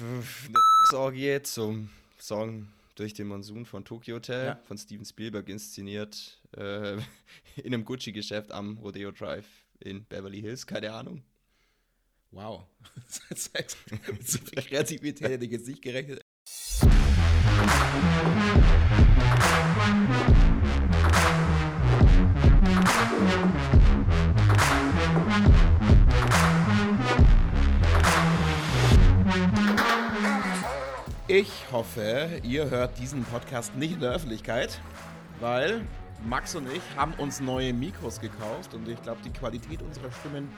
eine Orgie zum Song Durch den Monsun von Tokyo Hotel ja. von Steven Spielberg inszeniert äh, in einem Gucci-Geschäft am Rodeo Drive in Beverly Hills, keine Ahnung. Wow. Mit so viel Kreativität hätte ich jetzt nicht gerechnet. Ich hoffe, ihr hört diesen Podcast nicht in der Öffentlichkeit, weil Max und ich haben uns neue Mikros gekauft und ich glaube, die Qualität unserer Stimmen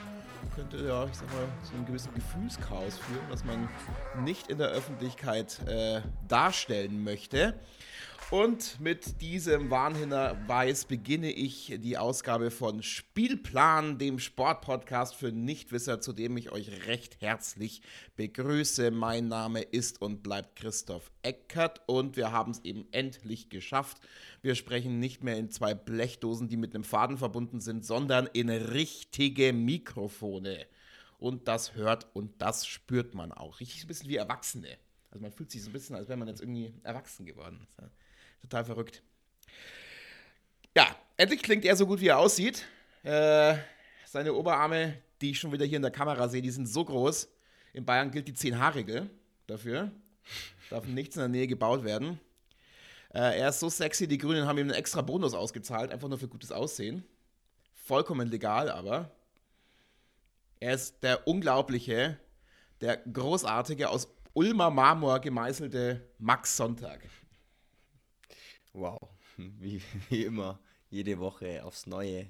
könnte ja, ich sag mal, zu einem gewissen Gefühlschaos führen, was man nicht in der Öffentlichkeit äh, darstellen möchte. Und mit diesem Warnhinweis beginne ich die Ausgabe von Spielplan, dem Sportpodcast für Nichtwisser, zu dem ich euch recht herzlich begrüße. Mein Name ist und bleibt Christoph Eckert und wir haben es eben endlich geschafft. Wir sprechen nicht mehr in zwei Blechdosen, die mit einem Faden verbunden sind, sondern in richtige Mikrofone. Und das hört und das spürt man auch. Richtig ein bisschen wie Erwachsene. Also man fühlt sich so ein bisschen, als wäre man jetzt irgendwie erwachsen geworden. Total verrückt. Ja, endlich klingt er so gut, wie er aussieht. Äh, seine Oberarme, die ich schon wieder hier in der Kamera sehe, die sind so groß. In Bayern gilt die 10-H-Regel dafür. Darf nichts in der Nähe gebaut werden. Äh, er ist so sexy, die Grünen haben ihm einen extra Bonus ausgezahlt, einfach nur für gutes Aussehen. Vollkommen legal, aber. Er ist der unglaubliche, der großartige, aus Ulmer Marmor gemeißelte Max Sonntag. Wow, wie, wie immer, jede Woche aufs Neue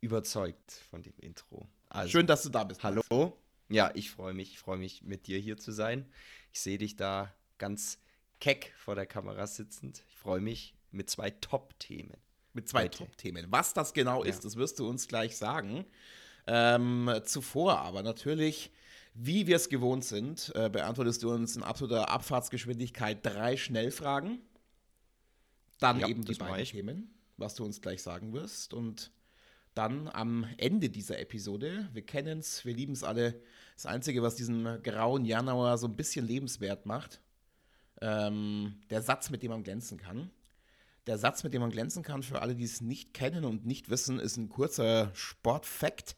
überzeugt von dem Intro. Also, Schön, dass du da bist. Hallo. Ja, ich freue mich, ich freue mich, mit dir hier zu sein. Ich sehe dich da ganz keck vor der Kamera sitzend. Ich freue mich mit zwei Top-Themen. Mit zwei Top-Themen. Was das genau ja. ist, das wirst du uns gleich sagen. Ähm, zuvor aber natürlich, wie wir es gewohnt sind, äh, beantwortest du uns in absoluter Abfahrtsgeschwindigkeit drei Schnellfragen. Dann ja, eben die beiden Themen, was du uns gleich sagen wirst. Und dann am Ende dieser Episode, wir kennen es, wir lieben es alle, das Einzige, was diesen grauen Januar so ein bisschen lebenswert macht, ähm, der Satz, mit dem man glänzen kann. Der Satz, mit dem man glänzen kann, für alle, die es nicht kennen und nicht wissen, ist ein kurzer Sportfakt,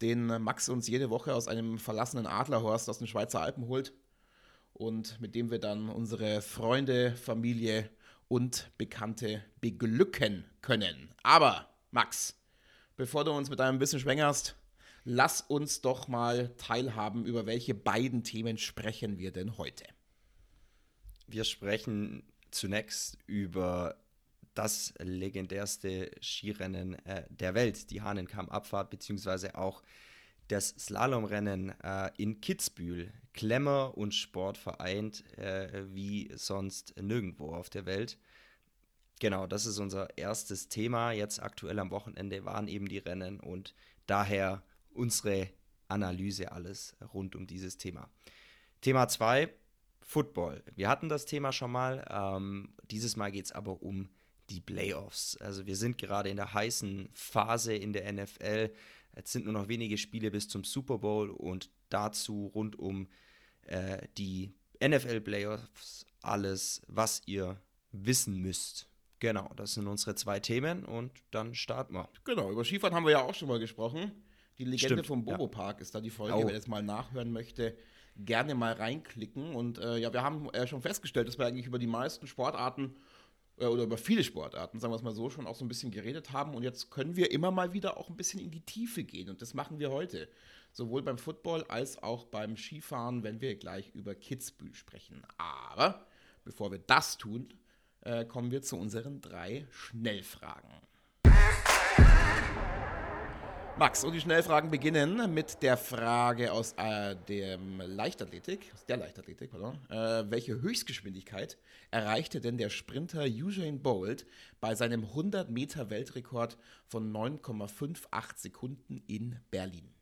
den Max uns jede Woche aus einem verlassenen Adlerhorst aus den Schweizer Alpen holt und mit dem wir dann unsere Freunde, Familie und Bekannte beglücken können. Aber, Max, bevor du uns mit deinem Wissen schwängerst, lass uns doch mal teilhaben, über welche beiden Themen sprechen wir denn heute? Wir sprechen zunächst über das legendärste Skirennen äh, der Welt, die Hahnenkamm-Abfahrt, beziehungsweise auch das Slalomrennen äh, in Kitzbühel. Klemmer und Sport vereint äh, wie sonst nirgendwo auf der Welt. Genau, das ist unser erstes Thema. Jetzt aktuell am Wochenende waren eben die Rennen und daher unsere Analyse alles rund um dieses Thema. Thema 2, Football. Wir hatten das Thema schon mal. Ähm, dieses Mal geht es aber um die Playoffs. Also wir sind gerade in der heißen Phase in der NFL. Jetzt sind nur noch wenige Spiele bis zum Super Bowl und dazu rund um äh, die NFL Playoffs alles, was ihr wissen müsst. Genau, das sind unsere zwei Themen und dann starten wir. Genau, über Skifahren haben wir ja auch schon mal gesprochen. Die Legende Stimmt, vom Bobo Park ist da die Folge. Oh. Wer jetzt mal nachhören möchte, gerne mal reinklicken. Und äh, ja, wir haben äh, schon festgestellt, dass wir eigentlich über die meisten Sportarten oder über viele Sportarten, sagen wir es mal so, schon auch so ein bisschen geredet haben. Und jetzt können wir immer mal wieder auch ein bisschen in die Tiefe gehen. Und das machen wir heute. Sowohl beim Football als auch beim Skifahren, wenn wir gleich über Kitzbühel sprechen. Aber bevor wir das tun, äh, kommen wir zu unseren drei Schnellfragen. Max, und die Schnellfragen beginnen mit der Frage aus äh, dem Leichtathletik, aus der Leichtathletik, pardon. Äh, welche Höchstgeschwindigkeit erreichte denn der Sprinter Usain Bolt bei seinem 100 Meter Weltrekord von 9,58 Sekunden in Berlin?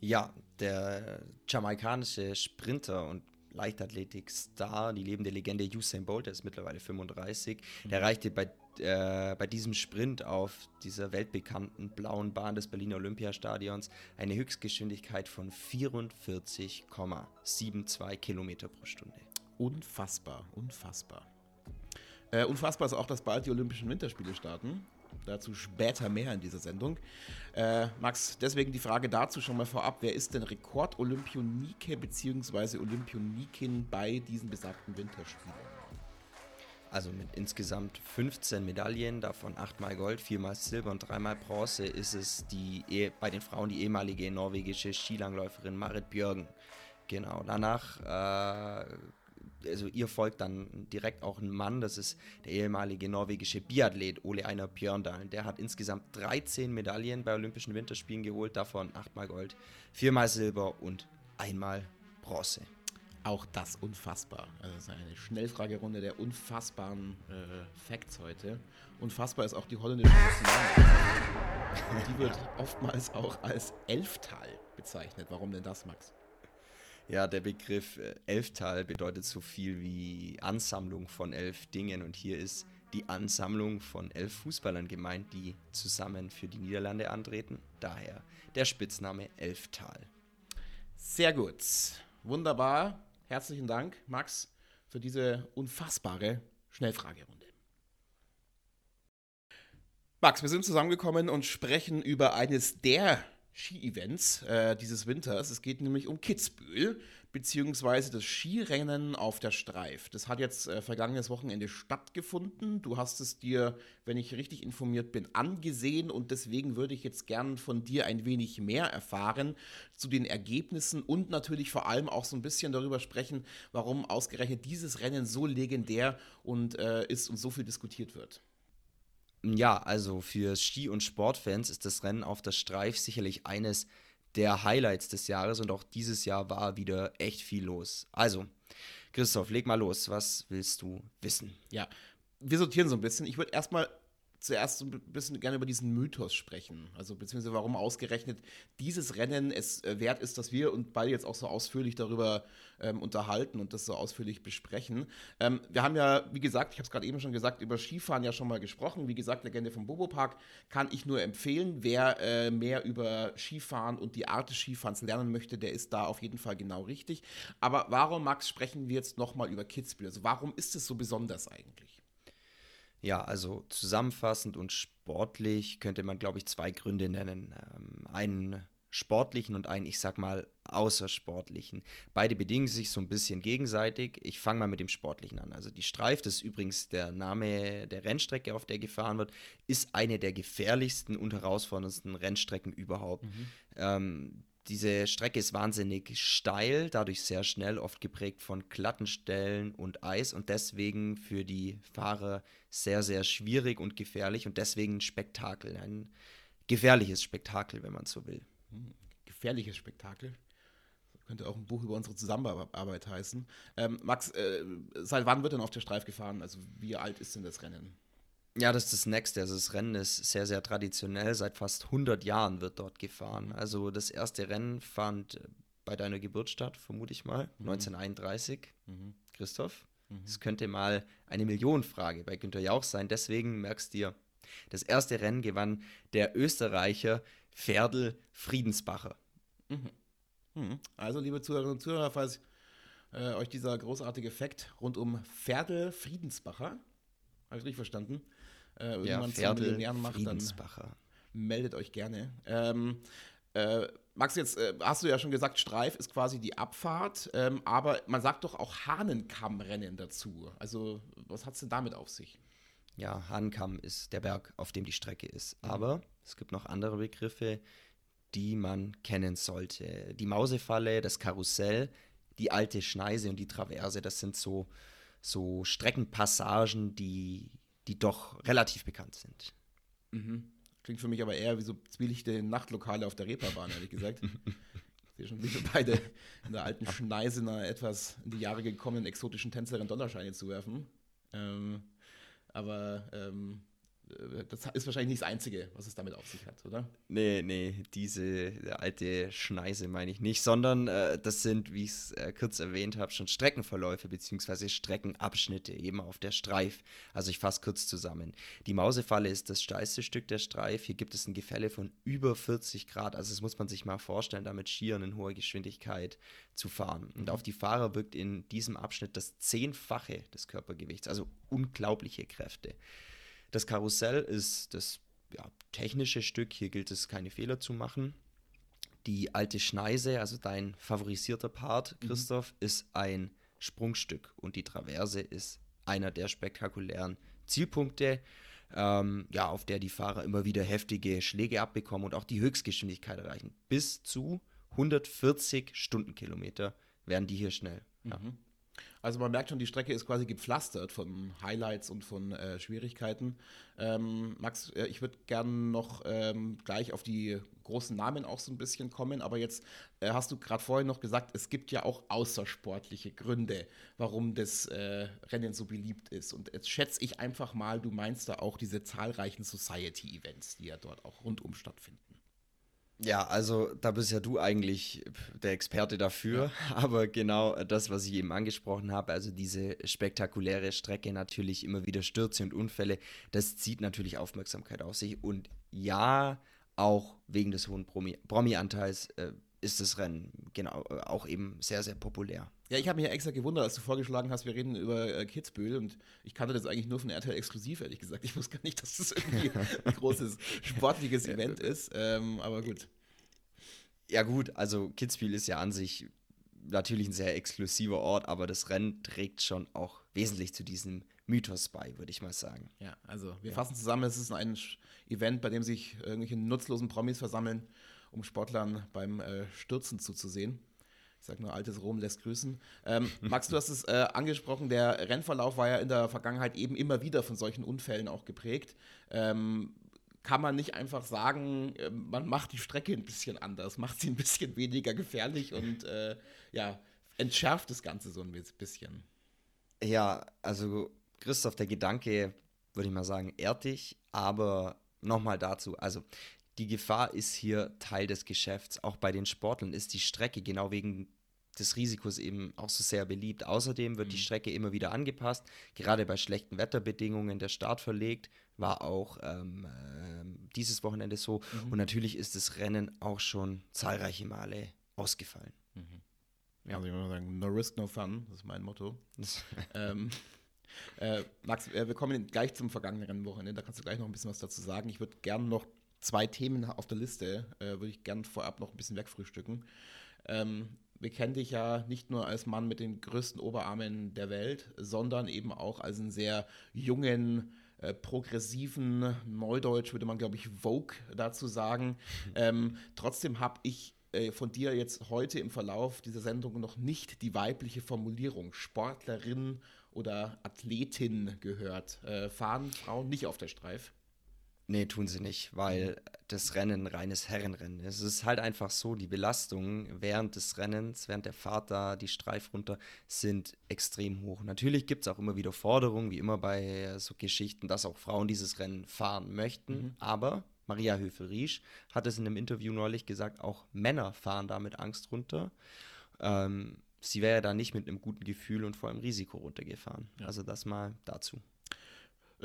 Ja, der jamaikanische Sprinter und Leichtathletik-Star, die lebende Legende Usain Bolt, der ist mittlerweile 35. Der erreichte bei, äh, bei diesem Sprint auf dieser weltbekannten blauen Bahn des Berliner Olympiastadions eine Höchstgeschwindigkeit von 44,72 Kilometer pro Stunde. Unfassbar, unfassbar. Äh, unfassbar ist auch, dass bald die Olympischen Winterspiele starten. Dazu später mehr in dieser Sendung. Äh, Max, deswegen die Frage dazu schon mal vorab. Wer ist denn Rekord-Olympionike bzw. Olympionikin bei diesen besagten Winterspielen? Also mit insgesamt 15 Medaillen, davon 8 mal Gold, 4 mal Silber und 3 mal Bronze, ist es die, eh, bei den Frauen die ehemalige norwegische Skilangläuferin Marit Björgen. Genau, danach äh, also ihr folgt dann direkt auch ein Mann, das ist der ehemalige norwegische Biathlet Ole Einar Björndalen. Der hat insgesamt 13 Medaillen bei Olympischen Winterspielen geholt, davon 8 mal Gold, 4 mal Silber und einmal Bronze. Auch das unfassbar. Also das ist eine Schnellfragerunde der unfassbaren äh, Facts heute. Unfassbar ist auch die holländische Nationalmannschaft. Die wird oftmals auch als Elftal bezeichnet. Warum denn das, Max? Ja, der Begriff äh, Elftal bedeutet so viel wie Ansammlung von elf Dingen und hier ist die Ansammlung von elf Fußballern gemeint, die zusammen für die Niederlande antreten. Daher der Spitzname Elftal. Sehr gut. Wunderbar. Herzlichen Dank, Max, für diese unfassbare Schnellfragerunde. Max, wir sind zusammengekommen und sprechen über eines der Ski-Events äh, dieses Winters. Es geht nämlich um Kitzbühel, beziehungsweise das Skirennen auf der Streif. Das hat jetzt äh, vergangenes Wochenende stattgefunden. Du hast es dir, wenn ich richtig informiert bin, angesehen und deswegen würde ich jetzt gern von dir ein wenig mehr erfahren zu den Ergebnissen und natürlich vor allem auch so ein bisschen darüber sprechen, warum ausgerechnet dieses Rennen so legendär und äh, ist und so viel diskutiert wird. Ja, also für Ski- und Sportfans ist das Rennen auf der Streif sicherlich eines der Highlights des Jahres und auch dieses Jahr war wieder echt viel los. Also, Christoph, leg mal los. Was willst du wissen? Ja, wir sortieren so ein bisschen. Ich würde erstmal zuerst ein bisschen gerne über diesen Mythos sprechen. Also beziehungsweise warum ausgerechnet dieses Rennen es äh, wert ist, dass wir uns beide jetzt auch so ausführlich darüber ähm, unterhalten und das so ausführlich besprechen. Ähm, wir haben ja, wie gesagt, ich habe es gerade eben schon gesagt, über Skifahren ja schon mal gesprochen. Wie gesagt, Legende vom Bobo Park kann ich nur empfehlen. Wer äh, mehr über Skifahren und die Art des Skifahrens lernen möchte, der ist da auf jeden Fall genau richtig. Aber warum, Max, sprechen wir jetzt nochmal über Kitzbühel? Also warum ist es so besonders eigentlich? Ja, also zusammenfassend und sportlich könnte man, glaube ich, zwei Gründe nennen. Ähm, einen sportlichen und einen, ich sag mal, außersportlichen. Beide bedingen sich so ein bisschen gegenseitig. Ich fange mal mit dem sportlichen an. Also die Streif, das ist übrigens der Name der Rennstrecke, auf der gefahren wird, ist eine der gefährlichsten und herausforderndsten Rennstrecken überhaupt. Mhm. Ähm, diese Strecke ist wahnsinnig steil, dadurch sehr schnell, oft geprägt von glatten Stellen und Eis und deswegen für die Fahrer sehr, sehr schwierig und gefährlich und deswegen ein Spektakel, ein gefährliches Spektakel, wenn man so will. Hm, gefährliches Spektakel? Könnte auch ein Buch über unsere Zusammenarbeit heißen. Ähm, Max, äh, seit wann wird denn auf der Streif gefahren? Also wie alt ist denn das Rennen? Ja, das ist das Nächste. Also das Rennen ist sehr, sehr traditionell. Seit fast 100 Jahren wird dort gefahren. Also das erste Rennen fand bei deiner Geburt statt, vermute ich mal, mhm. 1931. Mhm. Christoph? Mhm. Das könnte mal eine Millionenfrage bei Günter Jauch sein. Deswegen merkst du dir, das erste Rennen gewann der Österreicher Ferdl Friedensbacher. Mhm. Mhm. Also, liebe Zuhörerinnen und Zuhörer, falls äh, euch dieser großartige Fakt rund um Ferdl Friedensbacher, habe ich richtig verstanden, äh, irgendwann ja, zu Millionären macht, dann meldet euch gerne. Ähm, äh, Max, jetzt äh, hast du ja schon gesagt, Streif ist quasi die Abfahrt, ähm, aber man sagt doch auch Hahnenkammrennen dazu. Also, was hat es denn damit auf sich? Ja, Hahnenkamm ist der Berg, auf dem die Strecke ist. Mhm. Aber es gibt noch andere Begriffe, die man kennen sollte. Die Mausefalle, das Karussell, die alte Schneise und die Traverse, das sind so, so Streckenpassagen, die die doch relativ bekannt sind. Mhm. Klingt für mich aber eher wie so zwielichte Nachtlokale auf der Reeperbahn, ehrlich gesagt. Ich sehe schon, wie wir beide in der alten Schneise einer etwas in die Jahre gekommenen exotischen Tänzerin Dollarscheine zu werfen. Ähm, aber ähm, äh, das ist wahrscheinlich nicht das Einzige, was es damit auf sich hat, oder? Nee, nee, diese alte Schneise meine ich nicht, sondern äh, das sind, wie ich es äh, kurz erwähnt habe, schon Streckenverläufe bzw. Streckenabschnitte eben auf der Streif. Also ich fasse kurz zusammen. Die Mausefalle ist das steilste Stück der Streif. Hier gibt es ein Gefälle von über 40 Grad. Also das muss man sich mal vorstellen, damit Skiern in hoher Geschwindigkeit zu fahren. Und auf die Fahrer wirkt in diesem Abschnitt das Zehnfache des Körpergewichts, also unglaubliche Kräfte. Das Karussell ist das ja, technische Stück. Hier gilt es, keine Fehler zu machen. Die alte Schneise, also dein favorisierter Part, mhm. Christoph, mhm. ist ein Sprungstück und die Traverse ist einer der spektakulären Zielpunkte, ähm, ja, auf der die Fahrer immer wieder heftige Schläge abbekommen und auch die Höchstgeschwindigkeit erreichen. Bis zu 140 Stundenkilometer werden die hier schnell. Ja. Mhm. Also man merkt schon, die Strecke ist quasi gepflastert von Highlights und von äh, Schwierigkeiten. Ähm, Max, äh, ich würde gerne noch ähm, gleich auf die großen Namen auch so ein bisschen kommen, aber jetzt äh, hast du gerade vorhin noch gesagt, es gibt ja auch außersportliche Gründe, warum das äh, Rennen so beliebt ist. Und jetzt schätze ich einfach mal, du meinst da auch diese zahlreichen Society-Events, die ja dort auch rundum stattfinden. Ja, also da bist ja du eigentlich der Experte dafür. Ja. Aber genau das, was ich eben angesprochen habe, also diese spektakuläre Strecke, natürlich immer wieder Stürze und Unfälle, das zieht natürlich Aufmerksamkeit auf sich. Und ja, auch wegen des hohen Promi-Anteils äh, ist das Rennen genau auch eben sehr, sehr populär. Ja, ich habe mich ja extra gewundert, als du vorgeschlagen hast, wir reden über äh, Kitzbühel und ich kannte das eigentlich nur von RTL exklusiv, ehrlich gesagt. Ich wusste gar nicht, dass das irgendwie ein großes sportliches Event ist, ähm, aber gut. Ja, gut, also Kitzbühel ist ja an sich natürlich ein sehr exklusiver Ort, aber das Rennen trägt schon auch wesentlich zu diesem Mythos bei, würde ich mal sagen. Ja, also wir ja. fassen zusammen, es ist ein Event, bei dem sich irgendwelche nutzlosen Promis versammeln, um Sportlern beim äh, Stürzen zuzusehen. Ich sage nur, altes Rom lässt grüßen. Ähm, Max, du hast es äh, angesprochen, der Rennverlauf war ja in der Vergangenheit eben immer wieder von solchen Unfällen auch geprägt. Ähm, kann man nicht einfach sagen, äh, man macht die Strecke ein bisschen anders, macht sie ein bisschen weniger gefährlich und äh, ja, entschärft das Ganze so ein bisschen. Ja, also Christoph, der Gedanke, würde ich mal sagen, ehrt dich, aber nochmal dazu, also die Gefahr ist hier Teil des Geschäfts. Auch bei den Sportlern ist die Strecke genau wegen des Risikos eben auch so sehr beliebt. Außerdem wird mhm. die Strecke immer wieder angepasst, gerade bei schlechten Wetterbedingungen. Der Start verlegt war auch ähm, äh, dieses Wochenende so. Mhm. Und natürlich ist das Rennen auch schon zahlreiche Male ausgefallen. Mhm. Ja, also ich würde sagen, no risk, no fun, das ist mein Motto. ähm, äh, Max, äh, wir kommen gleich zum vergangenen Rennwochenende, da kannst du gleich noch ein bisschen was dazu sagen. Ich würde gerne noch zwei Themen auf der Liste, äh, würde ich gerne vorab noch ein bisschen wegfrühstücken. Ähm, wir kennen dich ja nicht nur als Mann mit den größten Oberarmen der Welt, sondern eben auch als einen sehr jungen, äh, progressiven, Neudeutsch würde man, glaube ich, Vogue dazu sagen. Ähm, trotzdem habe ich äh, von dir jetzt heute im Verlauf dieser Sendung noch nicht die weibliche Formulierung Sportlerin oder Athletin gehört. Äh, fahren Frauen nicht auf der Streif? Nee, tun sie nicht, weil das Rennen ein reines Herrenrennen ist. Es ist halt einfach so, die Belastungen während des Rennens, während der Fahrt da, die Streif runter, sind extrem hoch. Natürlich gibt es auch immer wieder Forderungen, wie immer bei so Geschichten, dass auch Frauen dieses Rennen fahren möchten. Mhm. Aber Maria Höfel-Riesch hat es in einem Interview neulich gesagt, auch Männer fahren da mit Angst runter. Ähm, sie wäre da nicht mit einem guten Gefühl und vor allem Risiko runtergefahren. Ja. Also das mal dazu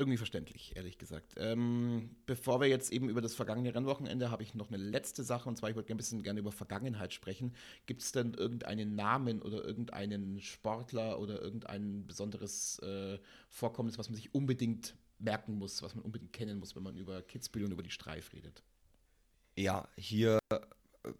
irgendwie verständlich, ehrlich gesagt. Ähm, bevor wir jetzt eben über das vergangene Rennwochenende, habe ich noch eine letzte Sache und zwar, ich würde ein bisschen gerne über Vergangenheit sprechen. Gibt es denn irgendeinen Namen oder irgendeinen Sportler oder irgendein besonderes äh, Vorkommnis, was man sich unbedingt merken muss, was man unbedingt kennen muss, wenn man über Kitzbühel und über die Streif redet? Ja, hier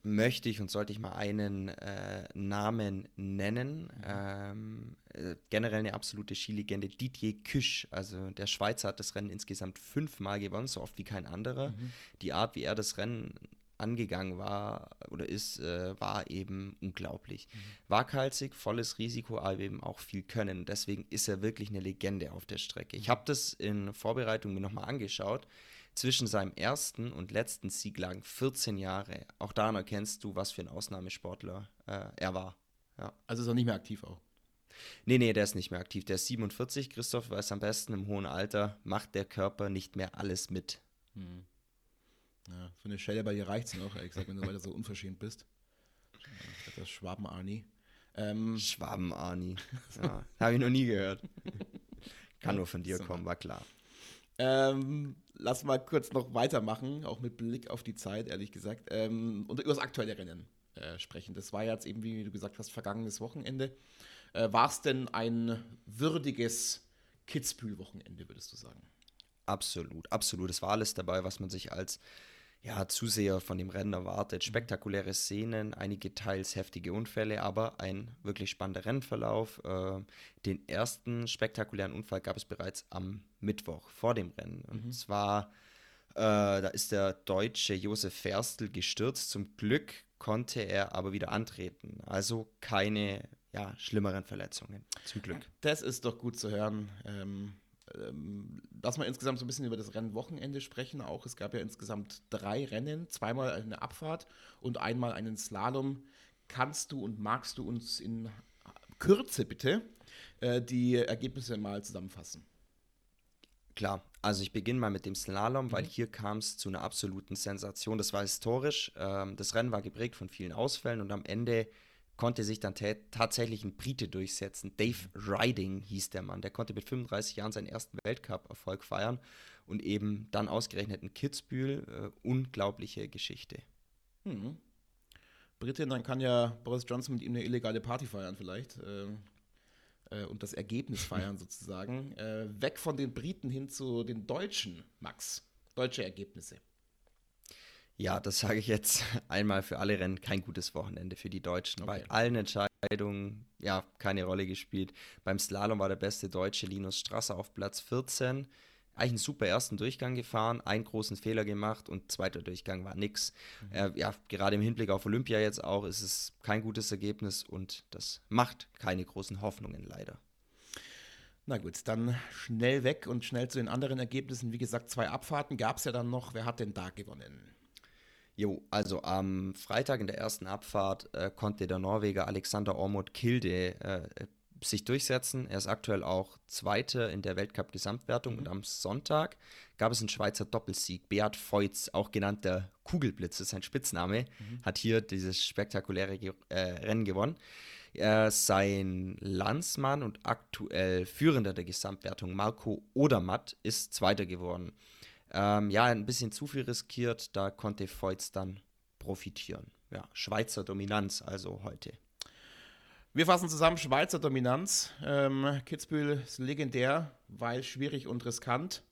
möchte ich und sollte ich mal einen äh, Namen nennen. Mhm. Ähm, äh, generell eine absolute Skilegende, Didier Küsch. Also der Schweizer hat das Rennen insgesamt fünfmal gewonnen, so oft wie kein anderer. Mhm. Die Art, wie er das Rennen angegangen war oder ist, äh, war eben unglaublich. Mhm. Waghalsig, volles Risiko, aber eben auch viel Können. Deswegen ist er wirklich eine Legende auf der Strecke. Ich mhm. habe das in Vorbereitung mir nochmal angeschaut. Zwischen seinem ersten und letzten Sieg lagen 14 Jahre. Auch daran erkennst du, was für ein Ausnahmesportler äh, er war. Ja. Also ist er nicht mehr aktiv auch. Nee, nee, der ist nicht mehr aktiv. Der ist 47, Christoph weiß am besten, im hohen Alter macht der Körper nicht mehr alles mit. Hm. Ja, für eine Schelle bei dir reicht es noch, ehrlich gesagt, wenn du weiter so unverschämt bist. Das Schwaben-Arni. Ähm, Schwaben-Arni. Ja, Habe ich noch nie gehört. Kann nur von dir so. kommen, war klar. Ähm, lass mal kurz noch weitermachen, auch mit Blick auf die Zeit, ehrlich gesagt, ähm, und über das aktuelle Rennen äh, sprechen. Das war jetzt eben, wie du gesagt hast, vergangenes Wochenende. Äh, war es denn ein würdiges Kitzbühel-Wochenende, würdest du sagen? Absolut, absolut. Es war alles dabei, was man sich als ja, Zuseher von dem Rennen erwartet. Spektakuläre Szenen, einige teils heftige Unfälle, aber ein wirklich spannender Rennverlauf. Äh, den ersten spektakulären Unfall gab es bereits am Mittwoch vor dem Rennen. Und mhm. zwar, äh, da ist der deutsche Josef Ferstl gestürzt. Zum Glück konnte er aber wieder antreten. Also keine ja, schlimmeren Verletzungen. Zum Glück. Das ist doch gut zu hören. Ähm ähm, lass mal insgesamt so ein bisschen über das Rennwochenende sprechen. Auch es gab ja insgesamt drei Rennen, zweimal eine Abfahrt und einmal einen Slalom. Kannst du und magst du uns in Kürze bitte äh, die Ergebnisse mal zusammenfassen? Klar, also ich beginne mal mit dem Slalom, mhm. weil hier kam es zu einer absoluten Sensation. Das war historisch. Ähm, das Rennen war geprägt von vielen Ausfällen und am Ende konnte sich dann tatsächlich ein Brite durchsetzen. Dave Riding hieß der Mann. Der konnte mit 35 Jahren seinen ersten Weltcup-Erfolg feiern und eben dann ausgerechnet in Kitzbühel. Äh, unglaubliche Geschichte. Hm. Brite, dann kann ja Boris Johnson mit ihm eine illegale Party feiern vielleicht. Äh, äh, und das Ergebnis feiern sozusagen. Äh, weg von den Briten hin zu den Deutschen, Max. Deutsche Ergebnisse. Ja, das sage ich jetzt einmal für alle Rennen. Kein gutes Wochenende für die Deutschen. Okay. Bei allen Entscheidungen, ja, keine Rolle gespielt. Beim Slalom war der beste Deutsche Linus Strasser auf Platz 14. Eigentlich einen super ersten Durchgang gefahren, einen großen Fehler gemacht und zweiter Durchgang war nix. Mhm. Äh, ja, gerade im Hinblick auf Olympia jetzt auch ist es kein gutes Ergebnis und das macht keine großen Hoffnungen leider. Na gut, dann schnell weg und schnell zu den anderen Ergebnissen. Wie gesagt, zwei Abfahrten gab es ja dann noch. Wer hat denn da gewonnen? Jo, also am Freitag in der ersten Abfahrt äh, konnte der Norweger Alexander Ormod Kilde äh, sich durchsetzen. Er ist aktuell auch Zweiter in der Weltcup-Gesamtwertung. Mhm. Und am Sonntag gab es einen Schweizer Doppelsieg. Beat Feutz, auch genannt der Kugelblitz, ist sein Spitzname, mhm. hat hier dieses spektakuläre äh, Rennen gewonnen. Äh, sein Landsmann und aktuell Führender der Gesamtwertung, Marco Odermatt, ist Zweiter geworden. Ähm, ja, ein bisschen zu viel riskiert, da konnte Feutz dann profitieren. Ja, Schweizer Dominanz also heute. Wir fassen zusammen Schweizer Dominanz. Ähm, Kitzbühel ist legendär, weil schwierig und riskant.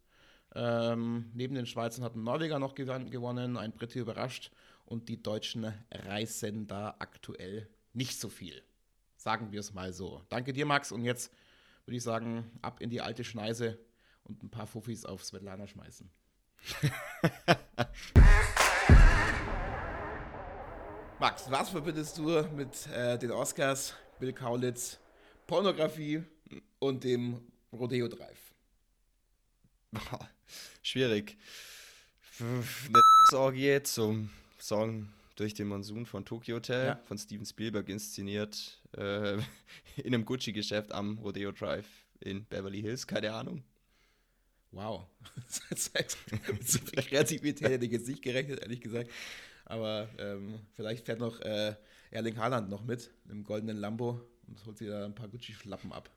Ähm, neben den Schweizern hat ein Norweger noch gewonnen, ein Brite überrascht und die Deutschen reißen da aktuell nicht so viel. Sagen wir es mal so. Danke dir, Max. Und jetzt würde ich sagen, ab in die alte Schneise und ein paar Fuffis auf Svetlana schmeißen. Max, was verbindest du mit äh, den Oscars, Bill Kaulitz, Pornografie und dem Rodeo Drive? schwierig. Eine Sexorgie zum Song durch den Monsun von Tokyo Hotel ja. von Steven Spielberg inszeniert äh, in einem Gucci-Geschäft am Rodeo Drive in Beverly Hills, keine Ahnung. Wow. mit so viel Kreativität hätte ich jetzt nicht gerechnet, ehrlich gesagt. Aber ähm, vielleicht fährt noch äh, Erling Haaland noch mit im goldenen Lambo und holt sich da ein paar Gucci-Flappen ab.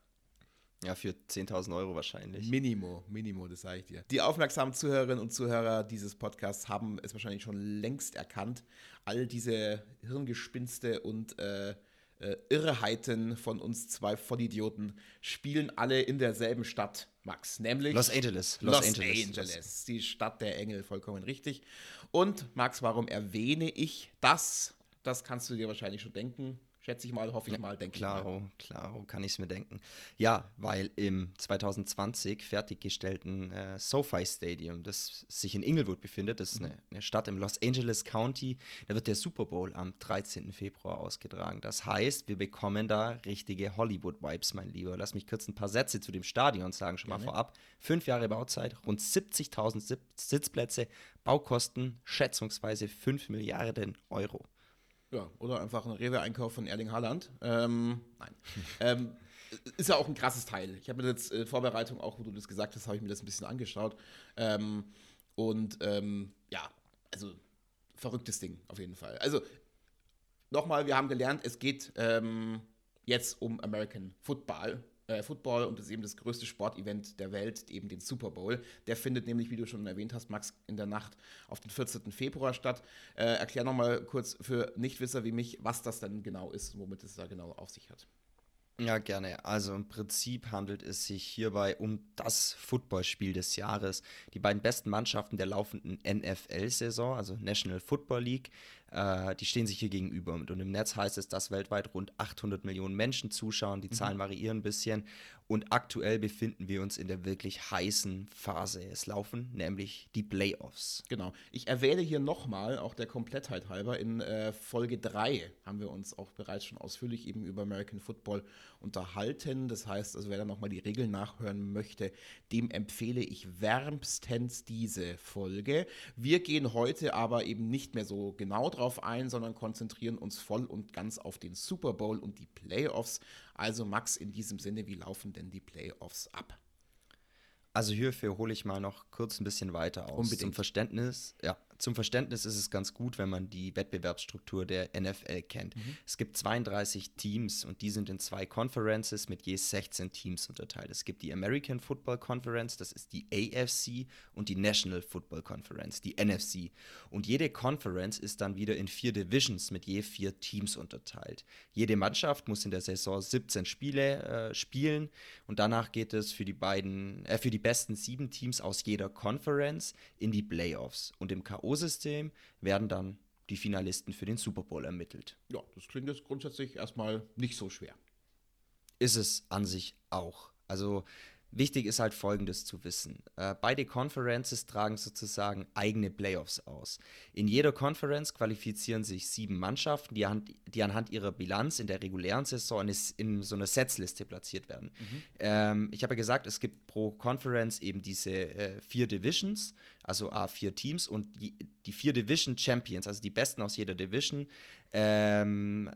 Ja, für 10.000 Euro wahrscheinlich. Minimo, Minimo, das sage ich dir. Die aufmerksamen Zuhörerinnen und Zuhörer dieses Podcasts haben es wahrscheinlich schon längst erkannt. All diese Hirngespinste und äh, äh, Irrheiten von uns zwei Vollidioten spielen alle in derselben Stadt, Max, nämlich Los Angeles. Los, Los Angeles. Angeles, die Stadt der Engel, vollkommen richtig. Und Max, warum erwähne ich das? Das kannst du dir wahrscheinlich schon denken. Schätze ich mal, hoffe ich mal, denke klaro, ich mal. Klaro, kann ich es mir denken. Ja, weil im 2020 fertiggestellten äh, SoFi Stadium, das sich in Inglewood befindet, das ist mhm. eine, eine, Stadt im Los Angeles County, da wird der Super Bowl am 13. Februar ausgetragen. Das heißt, wir bekommen da richtige Hollywood-Vibes, mein Lieber. Lass mich kurz ein paar Sätze zu dem Stadion sagen, schon Gerne. mal vorab. Fünf Jahre Bauzeit, rund 70.000 Sitzplätze, Baukosten schätzungsweise 5 Milliarden Euro. Ja, oder einfach ein Rewe-Einkauf von Erling Haaland. Ähm, nein. ähm, ist ja auch ein krasses Teil. Ich habe mir jetzt in Vorbereitung, auch wo du das gesagt hast, habe ich mir das ein bisschen angeschaut. Ähm, und ähm, ja, also verrücktes Ding auf jeden Fall. Also nochmal, wir haben gelernt, es geht ähm, jetzt um American Football. Äh, Football und ist eben das größte Sportevent der Welt, eben den Super Bowl. Der findet nämlich, wie du schon erwähnt hast, Max, in der Nacht auf den 14. Februar statt. Äh, erklär nochmal kurz für Nichtwisser wie mich, was das dann genau ist, womit es da genau auf sich hat. Ja, gerne. Also im Prinzip handelt es sich hierbei um das Footballspiel des Jahres. Die beiden besten Mannschaften der laufenden NFL-Saison, also National Football League, äh, die stehen sich hier gegenüber. Und im Netz heißt es, dass weltweit rund 800 Millionen Menschen zuschauen. Die mhm. Zahlen variieren ein bisschen. Und aktuell befinden wir uns in der wirklich heißen Phase. Es laufen nämlich die Playoffs. Genau. Ich erwähne hier nochmal, auch der Komplettheit halber, in äh, Folge 3 haben wir uns auch bereits schon ausführlich eben über American Football unterhalten. Das heißt, also wer da nochmal die Regeln nachhören möchte, dem empfehle ich wärmstens diese Folge. Wir gehen heute aber eben nicht mehr so genau drauf drauf ein, sondern konzentrieren uns voll und ganz auf den Super Bowl und die Playoffs. Also Max, in diesem Sinne, wie laufen denn die Playoffs ab? Also hierfür hole ich mal noch kurz ein bisschen weiter aus. Unbedingt. Zum Verständnis, ja, zum Verständnis ist es ganz gut, wenn man die Wettbewerbsstruktur der NFL kennt. Mhm. Es gibt 32 Teams und die sind in zwei Conferences mit je 16 Teams unterteilt. Es gibt die American Football Conference, das ist die AFC, und die National Football Conference, die NFC. Und jede Conference ist dann wieder in vier Divisions mit je vier Teams unterteilt. Jede Mannschaft muss in der Saison 17 Spiele äh, spielen und danach geht es für die beiden, äh, für die besten sieben Teams aus jeder Conference in die Playoffs. Und im K.O. K.O.-System werden dann die Finalisten für den Super Bowl ermittelt. Ja, das klingt jetzt grundsätzlich erstmal nicht so schwer. Ist es an sich auch. Also Wichtig ist halt Folgendes zu wissen. Äh, beide Conferences tragen sozusagen eigene Playoffs aus. In jeder Conference qualifizieren sich sieben Mannschaften, die, an, die anhand ihrer Bilanz in der regulären Saison in, in so einer Setzliste platziert werden. Mhm. Ähm, ich habe ja gesagt, es gibt pro Conference eben diese äh, vier Divisions, also A, vier Teams und die, die vier Division Champions, also die Besten aus jeder Division, ähm,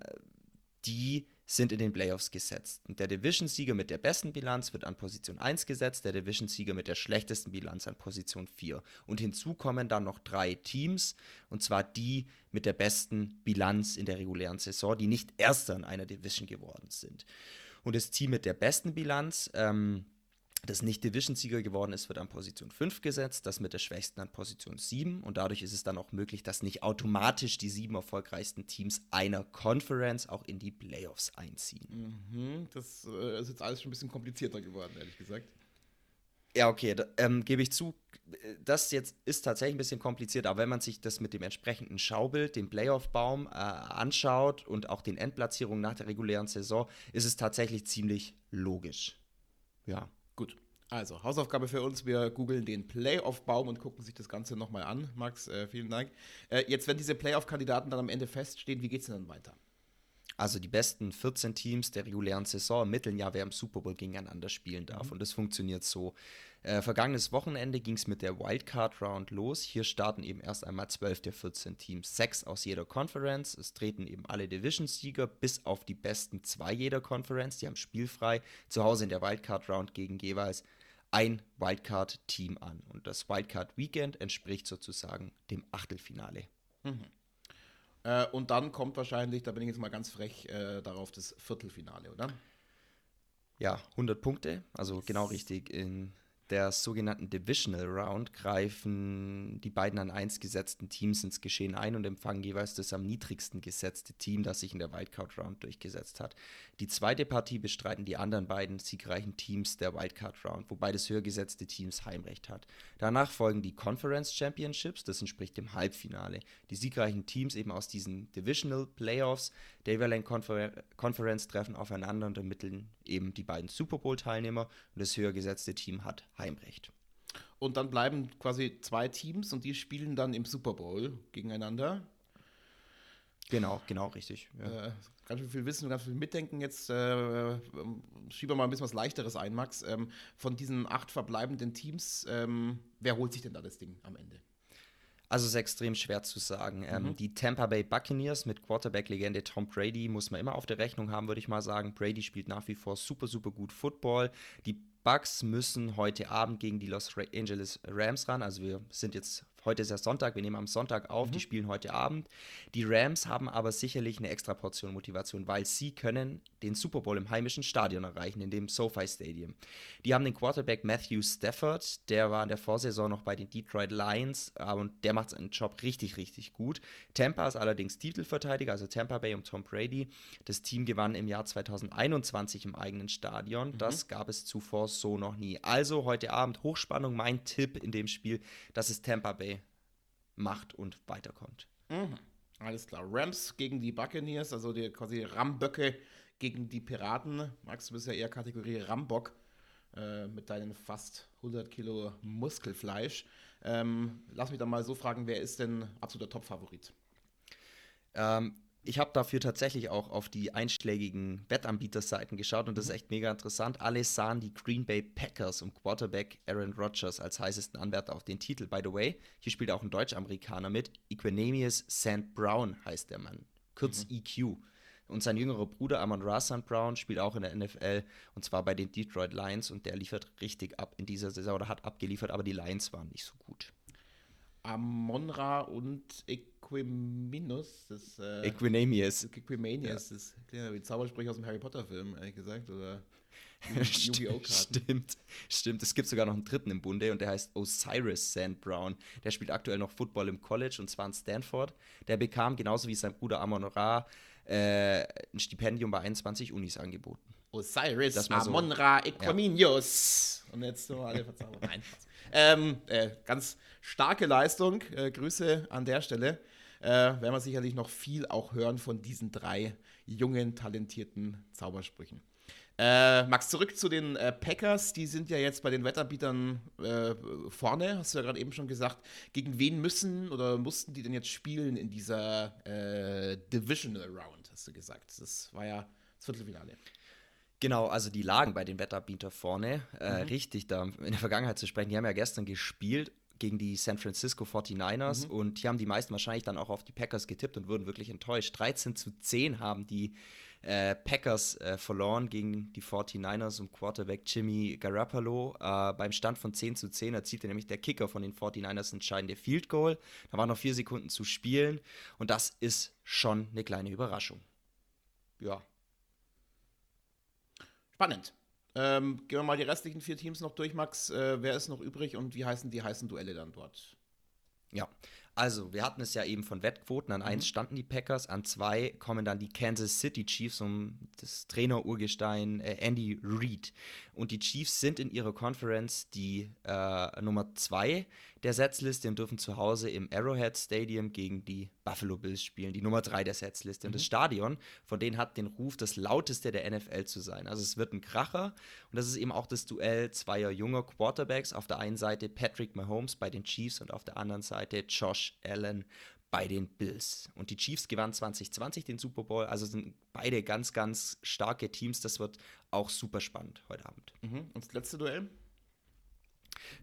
die sind in den Playoffs gesetzt. Und der Division-Sieger mit der besten Bilanz wird an Position 1 gesetzt, der Division-Sieger mit der schlechtesten Bilanz an Position 4. Und hinzu kommen dann noch drei Teams, und zwar die mit der besten Bilanz in der regulären Saison, die nicht Erster in einer Division geworden sind. Und das Team mit der besten Bilanz ähm, das nicht Division-Sieger geworden ist, wird an Position 5 gesetzt, das mit der schwächsten an Position 7 und dadurch ist es dann auch möglich, dass nicht automatisch die sieben erfolgreichsten Teams einer Conference auch in die Playoffs einziehen. Mhm, das äh, ist jetzt alles schon ein bisschen komplizierter geworden, ehrlich gesagt. Ja, okay, da, ähm, gebe ich zu. Das jetzt ist tatsächlich ein bisschen kompliziert, aber wenn man sich das mit dem entsprechenden Schaubild, dem Playoff-Baum äh, anschaut und auch den Endplatzierungen nach der regulären Saison, ist es tatsächlich ziemlich logisch. Ja. Gut. Also, Hausaufgabe für uns, wir googeln den Playoff-Baum und gucken sich das Ganze nochmal an. Max, äh, vielen Dank. Äh, jetzt, wenn diese Playoff-Kandidaten dann am Ende feststehen, wie geht es denn dann weiter? Also die besten 14 Teams der regulären Saison ermitteln ja, wer im Super Bowl gegeneinander spielen darf. Mhm. Und das funktioniert so. Äh, vergangenes Wochenende ging es mit der Wildcard Round los. Hier starten eben erst einmal 12 der 14 Teams, sechs aus jeder Conference. Es treten eben alle Division-Sieger bis auf die besten zwei jeder Conference. Die haben spielfrei zu Hause in der Wildcard Round gegen jeweils ein Wildcard-Team an. Und das Wildcard-Weekend entspricht sozusagen dem Achtelfinale. Mhm. Äh, und dann kommt wahrscheinlich, da bin ich jetzt mal ganz frech, äh, darauf das Viertelfinale, oder? Ja, 100 Punkte, also genau richtig. In der sogenannten Divisional Round greifen die beiden an 1 gesetzten Teams ins Geschehen ein und empfangen jeweils das am niedrigsten gesetzte Team, das sich in der Wildcard Round durchgesetzt hat. Die zweite Partie bestreiten die anderen beiden siegreichen Teams der Wildcard Round, wobei das höher gesetzte Teams Heimrecht hat. Danach folgen die Conference Championships, das entspricht dem Halbfinale. Die siegreichen Teams eben aus diesen Divisional Playoffs der jeweiligen Confer Conference treffen aufeinander und ermitteln eben die beiden Super Bowl-Teilnehmer und das höher gesetzte Team hat Heimrecht. Und dann bleiben quasi zwei Teams und die spielen dann im Super Bowl gegeneinander. Genau, genau, richtig. Ja. Äh, ganz viel Wissen, ganz viel Mitdenken. Jetzt äh, schieben wir mal ein bisschen was Leichteres ein, Max. Ähm, von diesen acht verbleibenden Teams, ähm, wer holt sich denn da das Ding am Ende? Also es ist extrem schwer zu sagen. Ähm, mhm. die Tampa Bay Buccaneers mit Quarterback-Legende Tom Brady muss man immer auf der Rechnung haben, würde ich mal sagen. Brady spielt nach wie vor super, super gut Football. Die Bucks müssen heute Abend gegen die Los Angeles Rams ran. Also wir sind jetzt Heute ist ja Sonntag, wir nehmen am Sonntag auf, mhm. die spielen heute Abend. Die Rams haben aber sicherlich eine extra Portion Motivation, weil sie können den Super Bowl im heimischen Stadion erreichen, in dem SoFi Stadium. Die haben den Quarterback Matthew Stafford, der war in der Vorsaison noch bei den Detroit Lions äh, und der macht seinen Job richtig, richtig gut. Tampa ist allerdings Titelverteidiger, also Tampa Bay und Tom Brady. Das Team gewann im Jahr 2021 im eigenen Stadion. Mhm. Das gab es zuvor so noch nie. Also heute Abend Hochspannung, mein Tipp in dem Spiel, das ist Tampa Bay macht und weiterkommt. Mhm. Alles klar. Rams gegen die Buccaneers, also die quasi Ramböcke gegen die Piraten. Max, du bist ja eher Kategorie Rambock äh, mit deinen fast 100 Kilo Muskelfleisch. Ähm, lass mich da mal so fragen, wer ist denn absoluter Top-Favorit? Ähm, ich habe dafür tatsächlich auch auf die einschlägigen Wettanbieterseiten geschaut und das ist mhm. echt mega interessant. Alle sahen die Green Bay Packers und Quarterback Aaron Rodgers als heißesten Anwärter auf den Titel. By the way, hier spielt auch ein Deutsch-Amerikaner mit. Equinemius St. Brown heißt der Mann. Kurz mhm. EQ. Und sein jüngerer Bruder Amon Ra St. Brown spielt auch in der NFL und zwar bei den Detroit Lions und der liefert richtig ab in dieser Saison oder hat abgeliefert, aber die Lions waren nicht so gut. Amon-Ra und EQ Equiminus, das äh, Equinamius. Equimanius, ja. das klingt wie Zaubersprüche aus dem Harry Potter-Film, ehrlich gesagt. Oder Stimmt, stimmt. Es gibt sogar noch einen dritten im Bunde und der heißt Osiris Sand Brown. Der spielt aktuell noch Football im College und zwar in Stanford. Der bekam genauso wie sein Bruder Amon Ra äh, ein Stipendium bei 21 Unis angeboten. Osiris Amon Ra Equiminius. Ja. Und jetzt nur alle verzaubern. Nein. ähm, äh, ganz starke Leistung. Äh, Grüße an der Stelle äh, werden wir sicherlich noch viel auch hören von diesen drei jungen, talentierten Zaubersprüchen. Äh, Max, zurück zu den äh, Packers. Die sind ja jetzt bei den Wettanbietern äh, vorne, hast du ja gerade eben schon gesagt. Gegen wen müssen oder mussten die denn jetzt spielen in dieser äh, Divisional Round, hast du gesagt? Das war ja das Viertelfinale. Genau, also die lagen bei den Wettanbietern vorne. Äh, mhm. Richtig, da in der Vergangenheit zu sprechen. Die haben ja gestern gespielt gegen die San Francisco 49ers mhm. und hier haben die meisten wahrscheinlich dann auch auf die Packers getippt und wurden wirklich enttäuscht. 13 zu 10 haben die äh, Packers äh, verloren gegen die 49ers und Quarterback Jimmy Garoppolo. Äh, beim Stand von 10 zu 10 erzielte nämlich der Kicker von den 49ers entscheidende Field Goal. Da waren noch vier Sekunden zu spielen und das ist schon eine kleine Überraschung. Ja. Spannend. Ähm, gehen wir mal die restlichen vier Teams noch durch, Max. Äh, wer ist noch übrig und wie heißen die heißen Duelle dann dort? Ja, also wir hatten es ja eben von Wettquoten. An mhm. eins standen die Packers, an zwei kommen dann die Kansas City Chiefs um das Trainer-Urgestein äh, Andy Reid. Und die Chiefs sind in ihrer Conference die äh, Nummer zwei der Setzliste und dürfen zu Hause im Arrowhead Stadium gegen die Buffalo Bills spielen, die Nummer 3 der Setzliste. Mhm. Und das Stadion, von denen hat den Ruf, das lauteste der NFL zu sein. Also es wird ein Kracher und das ist eben auch das Duell zweier junger Quarterbacks. Auf der einen Seite Patrick Mahomes bei den Chiefs und auf der anderen Seite Josh Allen bei den Bills. Und die Chiefs gewannen 2020 den Super Bowl, also sind beide ganz, ganz starke Teams. Das wird auch super spannend heute Abend. Mhm. Und das letzte Duell?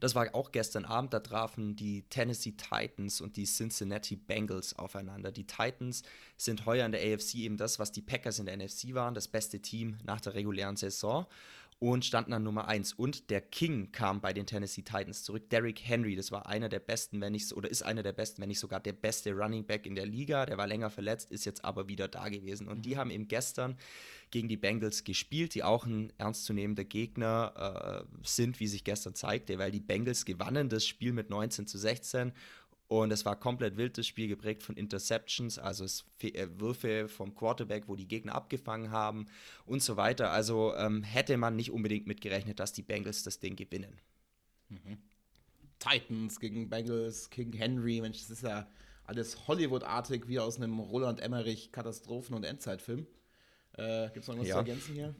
Das war auch gestern Abend, da trafen die Tennessee Titans und die Cincinnati Bengals aufeinander. Die Titans sind heuer in der AFC eben das, was die Packers in der NFC waren, das beste Team nach der regulären Saison und standen an Nummer 1. Und der King kam bei den Tennessee Titans zurück. Derrick Henry, das war einer der besten, wenn nicht, oder ist einer der besten, wenn nicht sogar der beste Running Back in der Liga. Der war länger verletzt, ist jetzt aber wieder da gewesen. Und die mhm. haben eben gestern gegen die Bengals gespielt, die auch ein ernstzunehmender Gegner äh, sind, wie sich gestern zeigte, weil die Bengals gewannen das Spiel mit 19 zu 16 und es war komplett wild, das Spiel geprägt von Interceptions, also äh, Würfe vom Quarterback, wo die Gegner abgefangen haben und so weiter. Also ähm, hätte man nicht unbedingt mitgerechnet, dass die Bengals das Ding gewinnen. Mhm. Titans gegen Bengals, King Henry, Mensch, das ist ja alles Hollywood-artig wie aus einem Roland Emmerich Katastrophen- und Endzeitfilm. Äh, Gibt es noch was ja. zu ergänzen hier?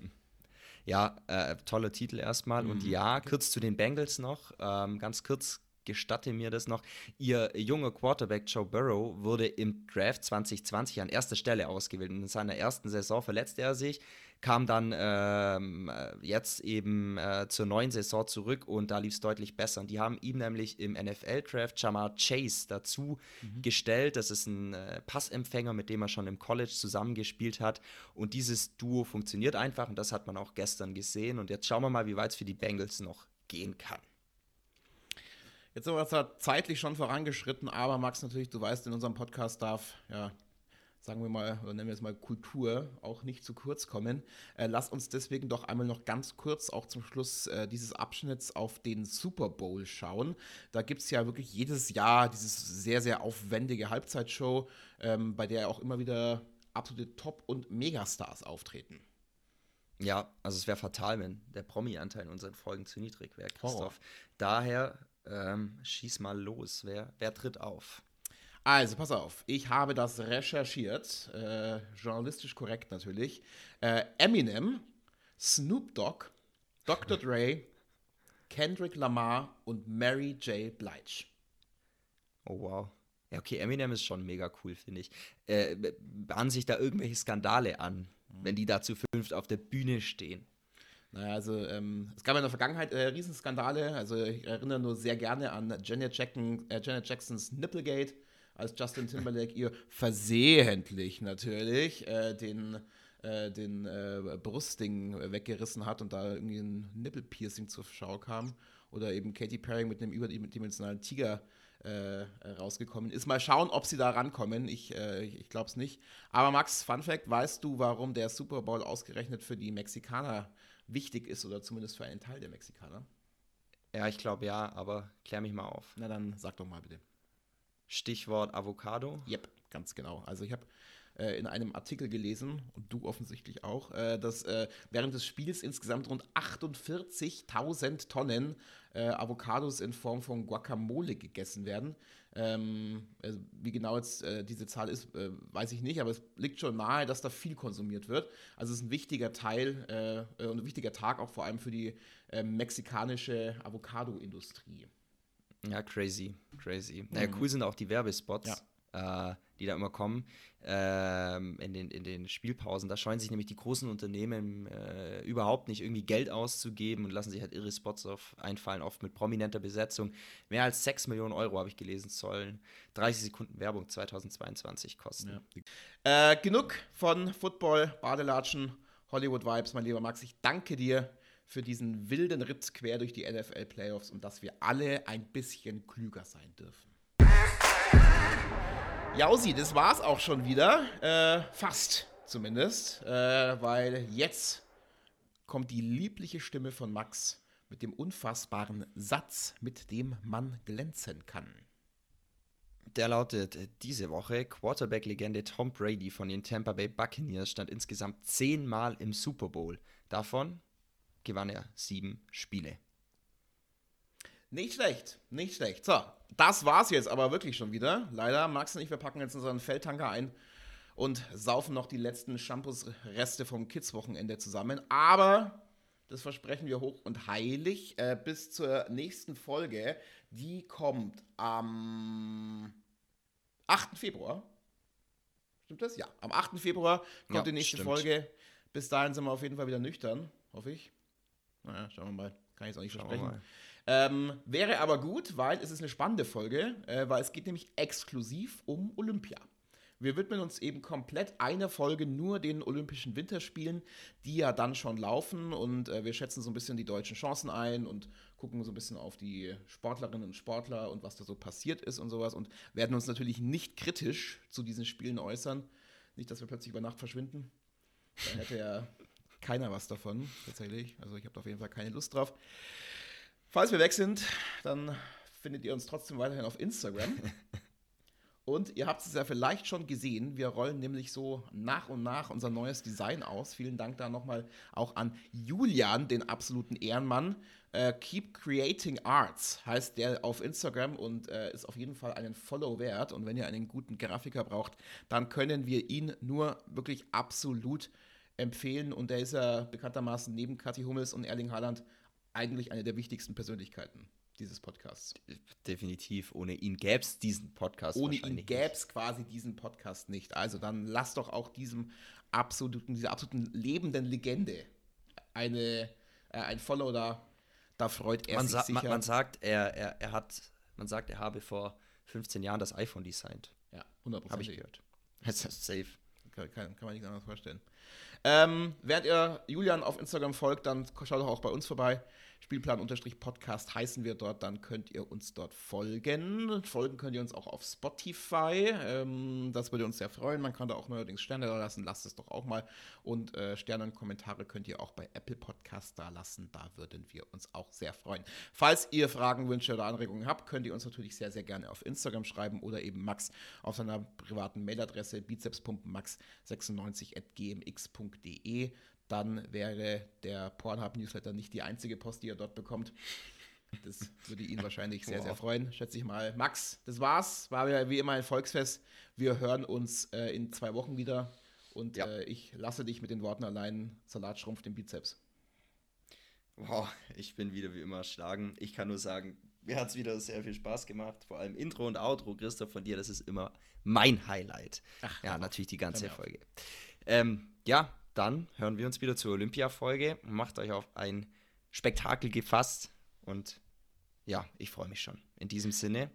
Ja, äh, toller Titel erstmal. Mhm. Und ja, kurz zu den Bengals noch. Ähm, ganz kurz gestatte mir das noch. Ihr junger Quarterback Joe Burrow wurde im Draft 2020 an erster Stelle ausgewählt. In seiner ersten Saison verletzte er sich, kam dann ähm, jetzt eben äh, zur neuen Saison zurück und da lief es deutlich besser. Und die haben ihm nämlich im NFL-Draft Jamar Chase dazu mhm. gestellt. Das ist ein äh, Passempfänger, mit dem er schon im College zusammengespielt hat. Und dieses Duo funktioniert einfach und das hat man auch gestern gesehen. Und jetzt schauen wir mal, wie weit es für die Bengals noch gehen kann. Jetzt sind wir zwar zeitlich schon vorangeschritten, aber Max, natürlich, du weißt, in unserem Podcast darf, ja, sagen wir mal, oder nennen wir es mal Kultur, auch nicht zu kurz kommen. Äh, lass uns deswegen doch einmal noch ganz kurz auch zum Schluss äh, dieses Abschnitts auf den Super Bowl schauen. Da gibt es ja wirklich jedes Jahr dieses sehr, sehr aufwendige Halbzeitshow, ähm, bei der auch immer wieder absolute Top- und Megastars auftreten. Ja, also es wäre fatal, wenn der Promi-Anteil in unseren Folgen zu niedrig wäre, Christoph. Oh. Daher ähm, schieß mal los. Wer, wer tritt auf? Also, pass auf. Ich habe das recherchiert. Äh, journalistisch korrekt natürlich. Äh, Eminem, Snoop Dogg, Dr. Dre, Kendrick Lamar und Mary J. Blige. Oh, wow. Ja, okay, Eminem ist schon mega cool, finde ich. Äh, bahnen sich da irgendwelche Skandale an, wenn die da zu fünft auf der Bühne stehen? Naja, also ähm, es gab in der Vergangenheit äh, Riesenskandale. Also ich erinnere nur sehr gerne an Janet, Jackson, äh, Janet Jacksons Nipplegate, als Justin Timberlake ihr versehentlich natürlich äh, den, äh, den äh, Brustding weggerissen hat und da irgendwie ein Nippelpiercing zur Schau kam. Oder eben Katy Perry mit einem überdimensionalen Tiger äh, rausgekommen ist. Mal schauen, ob sie da rankommen. Ich, ich glaube es nicht. Aber Max, Fun Fact, weißt du, warum der Super Bowl ausgerechnet für die Mexikaner wichtig ist oder zumindest für einen Teil der Mexikaner? Ja, ich glaube ja, aber klär mich mal auf. Na dann sag doch mal bitte. Stichwort Avocado? Yep, ganz genau. Also ich habe äh, in einem Artikel gelesen, und du offensichtlich auch, äh, dass äh, während des Spiels insgesamt rund 48.000 Tonnen Avocados in Form von Guacamole gegessen werden. Ähm, also wie genau jetzt äh, diese Zahl ist, äh, weiß ich nicht, aber es liegt schon nahe, dass da viel konsumiert wird. Also es ist ein wichtiger Teil und ein wichtiger Tag auch vor allem für die mexikanische Avocado-Industrie. Ja, crazy, crazy. Naja, mhm. cool sind auch die Werbespots. Ja äh, die da immer kommen, äh, in, den, in den Spielpausen. Da scheuen sich nämlich die großen Unternehmen äh, überhaupt nicht irgendwie Geld auszugeben und lassen sich halt irre Spots auf einfallen, oft mit prominenter Besetzung. Mehr als 6 Millionen Euro, habe ich gelesen, sollen 30 Sekunden Werbung 2022 kosten. Ja. Äh, genug von Football, Badelatschen, Hollywood-Vibes, mein lieber Max. Ich danke dir für diesen wilden Ritt quer durch die NFL-Playoffs und dass wir alle ein bisschen klüger sein dürfen. Jausi, das war's auch schon wieder. Äh, fast zumindest. Äh, weil jetzt kommt die liebliche Stimme von Max mit dem unfassbaren Satz, mit dem man glänzen kann. Der lautet diese Woche: Quarterback-Legende Tom Brady von den Tampa Bay Buccaneers stand insgesamt zehnmal im Super Bowl. Davon gewann er sieben Spiele. Nicht schlecht, nicht schlecht. So, das war's jetzt aber wirklich schon wieder. Leider, Max und ich, wir packen jetzt unseren Feldtanker ein und saufen noch die letzten Shampoos-Reste vom Kids-Wochenende zusammen. Aber das versprechen wir hoch und heilig äh, bis zur nächsten Folge. Die kommt am 8. Februar. Stimmt das? Ja, am 8. Februar kommt ja, die nächste stimmt. Folge. Bis dahin sind wir auf jeden Fall wieder nüchtern, hoffe ich. Naja, schauen wir mal. Kann ich es auch nicht schauen versprechen. Ähm, wäre aber gut, weil es ist eine spannende Folge, äh, weil es geht nämlich exklusiv um Olympia. Wir widmen uns eben komplett einer Folge nur den Olympischen Winterspielen, die ja dann schon laufen und äh, wir schätzen so ein bisschen die deutschen Chancen ein und gucken so ein bisschen auf die Sportlerinnen und Sportler und was da so passiert ist und sowas und werden uns natürlich nicht kritisch zu diesen Spielen äußern. Nicht, dass wir plötzlich über Nacht verschwinden. Da hätte ja keiner was davon, tatsächlich. Also ich habe auf jeden Fall keine Lust drauf. Falls wir weg sind, dann findet ihr uns trotzdem weiterhin auf Instagram. Und ihr habt es ja vielleicht schon gesehen, wir rollen nämlich so nach und nach unser neues Design aus. Vielen Dank da nochmal auch an Julian, den absoluten Ehrenmann. Äh, Keep Creating Arts heißt der auf Instagram und äh, ist auf jeden Fall einen Follow wert. Und wenn ihr einen guten Grafiker braucht, dann können wir ihn nur wirklich absolut empfehlen. Und der ist ja bekanntermaßen neben Kathi Hummels und Erling Haaland eigentlich eine der wichtigsten Persönlichkeiten dieses Podcasts. Definitiv. Ohne ihn gäbe es diesen Podcast. Ohne ihn gäbe es quasi diesen Podcast nicht. Also dann lass doch auch diesem absoluten, dieser absoluten lebenden Legende eine, äh, ein Follow da. Da freut er man sich sicher. Man, man, sagt, er, er, er hat, man sagt, er habe vor 15 Jahren das iPhone designt. Ja, 100%. Habe ich gehört. Das ist safe. Kann, kann, man nicht anders vorstellen. Ähm, während ihr Julian auf Instagram folgt, dann schaut doch auch bei uns vorbei. Spielplan-Podcast heißen wir dort, dann könnt ihr uns dort folgen. Folgen könnt ihr uns auch auf Spotify. Ähm, das würde uns sehr freuen. Man kann da auch neuerdings Sterne da lassen. Lasst es doch auch mal. Und äh, Sterne und Kommentare könnt ihr auch bei Apple Podcast da lassen. Da würden wir uns auch sehr freuen. Falls ihr Fragen, Wünsche oder Anregungen habt, könnt ihr uns natürlich sehr, sehr gerne auf Instagram schreiben oder eben Max auf seiner privaten Mailadresse bizeps.max96.gmx.de dann wäre der Pornhub-Newsletter nicht die einzige Post, die er dort bekommt. Das würde ihn wahrscheinlich sehr, sehr freuen, schätze ich mal. Max, das war's. War ja wie immer ein Volksfest. Wir hören uns äh, in zwei Wochen wieder. Und ja. äh, ich lasse dich mit den Worten allein, Salat schrumpft den Bizeps. Wow, ich bin wieder wie immer erschlagen. Ich kann nur sagen, mir hat es wieder sehr viel Spaß gemacht. Vor allem Intro und Outro, Christoph, von dir, das ist immer mein Highlight. Ach, ja, natürlich die ganze Folge. Ähm, ja, dann hören wir uns wieder zur Olympia-Folge. Macht euch auf ein Spektakel gefasst und ja, ich freue mich schon. In diesem Sinne.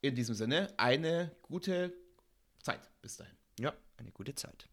In diesem Sinne, eine gute Zeit bis dahin. Ja, eine gute Zeit.